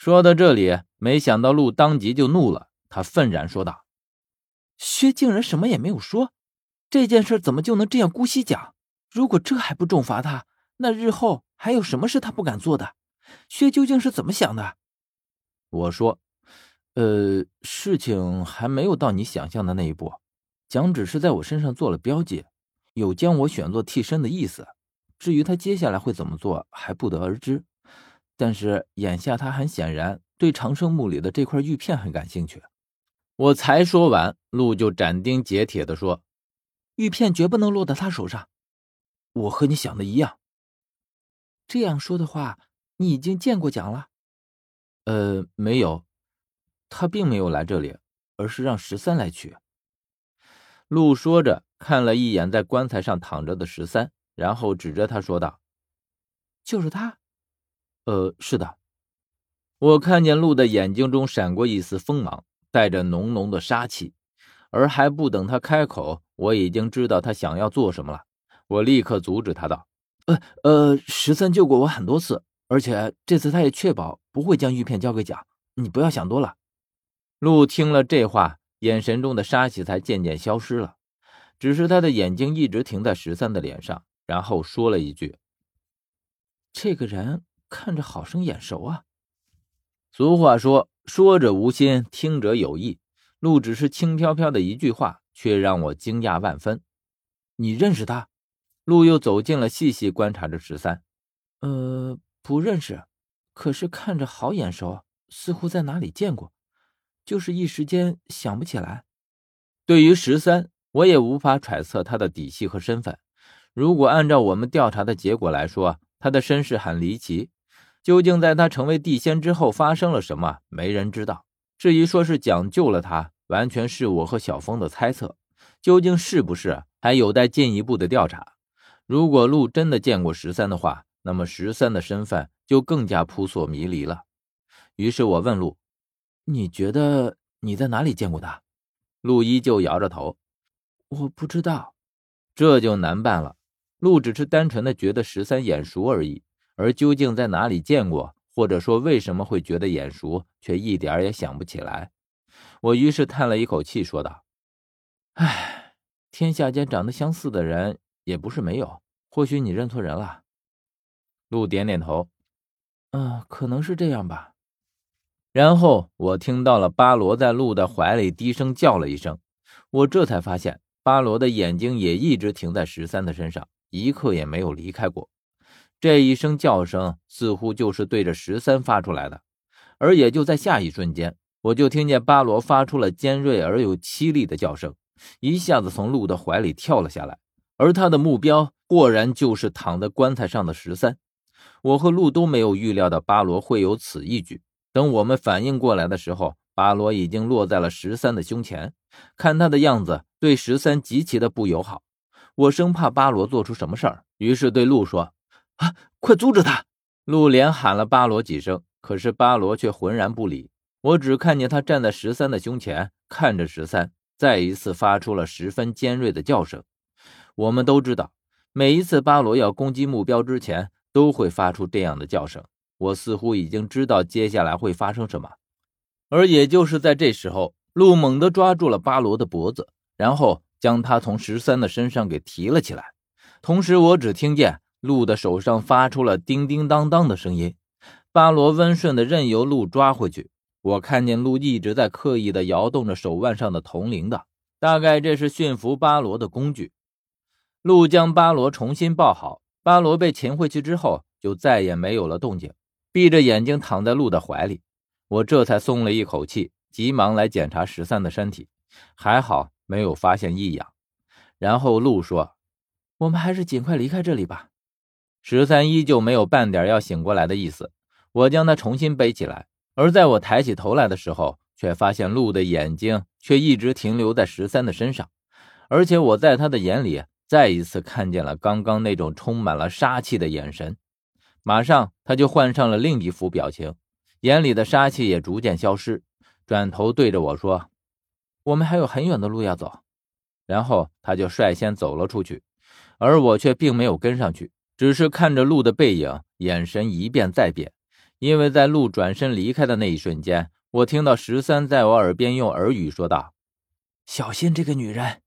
说到这里，没想到陆当即就怒了，他愤然说道：“薛竟然什么也没有说，这件事怎么就能这样姑息讲？如果这还不重罚他，那日后还有什么是他不敢做的？薛究竟是怎么想的？”我说：“呃，事情还没有到你想象的那一步，蒋只是在我身上做了标记，有将我选做替身的意思。”至于他接下来会怎么做，还不得而知。但是眼下他很显然对长生墓里的这块玉片很感兴趣。我才说完，陆就斩钉截铁地说：“玉片绝不能落到他手上。”我和你想的一样。这样说的话，你已经见过蒋了？呃，没有，他并没有来这里，而是让十三来取。陆说着，看了一眼在棺材上躺着的十三。然后指着他说道：“就是他。”“呃，是的。”我看见鹿的眼睛中闪过一丝锋芒，带着浓浓的杀气。而还不等他开口，我已经知道他想要做什么了。我立刻阻止他道：“呃呃，十三救过我很多次，而且这次他也确保不会将玉片交给蒋。你不要想多了。”鹿听了这话，眼神中的杀气才渐渐消失了，只是他的眼睛一直停在十三的脸上。然后说了一句：“这个人看着好生眼熟啊。”俗话说：“说者无心，听者有意。”陆只是轻飘飘的一句话，却让我惊讶万分。你认识他？陆又走近了，细细观察着十三。呃，不认识，可是看着好眼熟，似乎在哪里见过，就是一时间想不起来。对于十三，我也无法揣测他的底细和身份。如果按照我们调查的结果来说，他的身世很离奇。究竟在他成为地仙之后发生了什么，没人知道。至于说是蒋救了他，完全是我和小峰的猜测。究竟是不是，还有待进一步的调查。如果陆真的见过十三的话，那么十三的身份就更加扑朔迷离了。于是我问陆：“你觉得你在哪里见过他？”陆依旧摇着头：“我不知道。”这就难办了。陆只是单纯的觉得十三眼熟而已，而究竟在哪里见过，或者说为什么会觉得眼熟，却一点也想不起来。我于是叹了一口气，说道：“唉，天下间长得相似的人也不是没有，或许你认错人了。”陆点点头：“嗯，可能是这样吧。”然后我听到了巴罗在陆的怀里低声叫了一声，我这才发现巴罗的眼睛也一直停在十三的身上。一刻也没有离开过，这一声叫声似乎就是对着十三发出来的。而也就在下一瞬间，我就听见巴罗发出了尖锐而又凄厉的叫声，一下子从鹿的怀里跳了下来。而他的目标果然就是躺在棺材上的十三。我和鹿都没有预料到巴罗会有此一举。等我们反应过来的时候，巴罗已经落在了十三的胸前，看他的样子，对十三极其的不友好。我生怕巴罗做出什么事儿，于是对鹿说：“啊，快阻止他！”陆连喊了巴罗几声，可是巴罗却浑然不理。我只看见他站在十三的胸前，看着十三，再一次发出了十分尖锐的叫声。我们都知道，每一次巴罗要攻击目标之前，都会发出这样的叫声。我似乎已经知道接下来会发生什么，而也就是在这时候，陆猛地抓住了巴罗的脖子，然后。将他从十三的身上给提了起来，同时我只听见鹿的手上发出了叮叮当当的声音。巴罗温顺的任由鹿抓回去。我看见鹿一直在刻意的摇动着手腕上的铜铃的，大概这是驯服巴罗的工具。鹿将巴罗重新抱好，巴罗被擒回去之后，就再也没有了动静，闭着眼睛躺在鹿的怀里。我这才松了一口气，急忙来检查十三的身体，还好。没有发现异样，然后鹿说：“我们还是尽快离开这里吧。”十三依旧没有半点要醒过来的意思。我将他重新背起来，而在我抬起头来的时候，却发现鹿的眼睛却一直停留在十三的身上，而且我在他的眼里再一次看见了刚刚那种充满了杀气的眼神。马上他就换上了另一副表情，眼里的杀气也逐渐消失，转头对着我说。我们还有很远的路要走，然后他就率先走了出去，而我却并没有跟上去，只是看着鹿的背影，眼神一变再变，因为在路转身离开的那一瞬间，我听到十三在我耳边用耳语说道：“小心这个女人，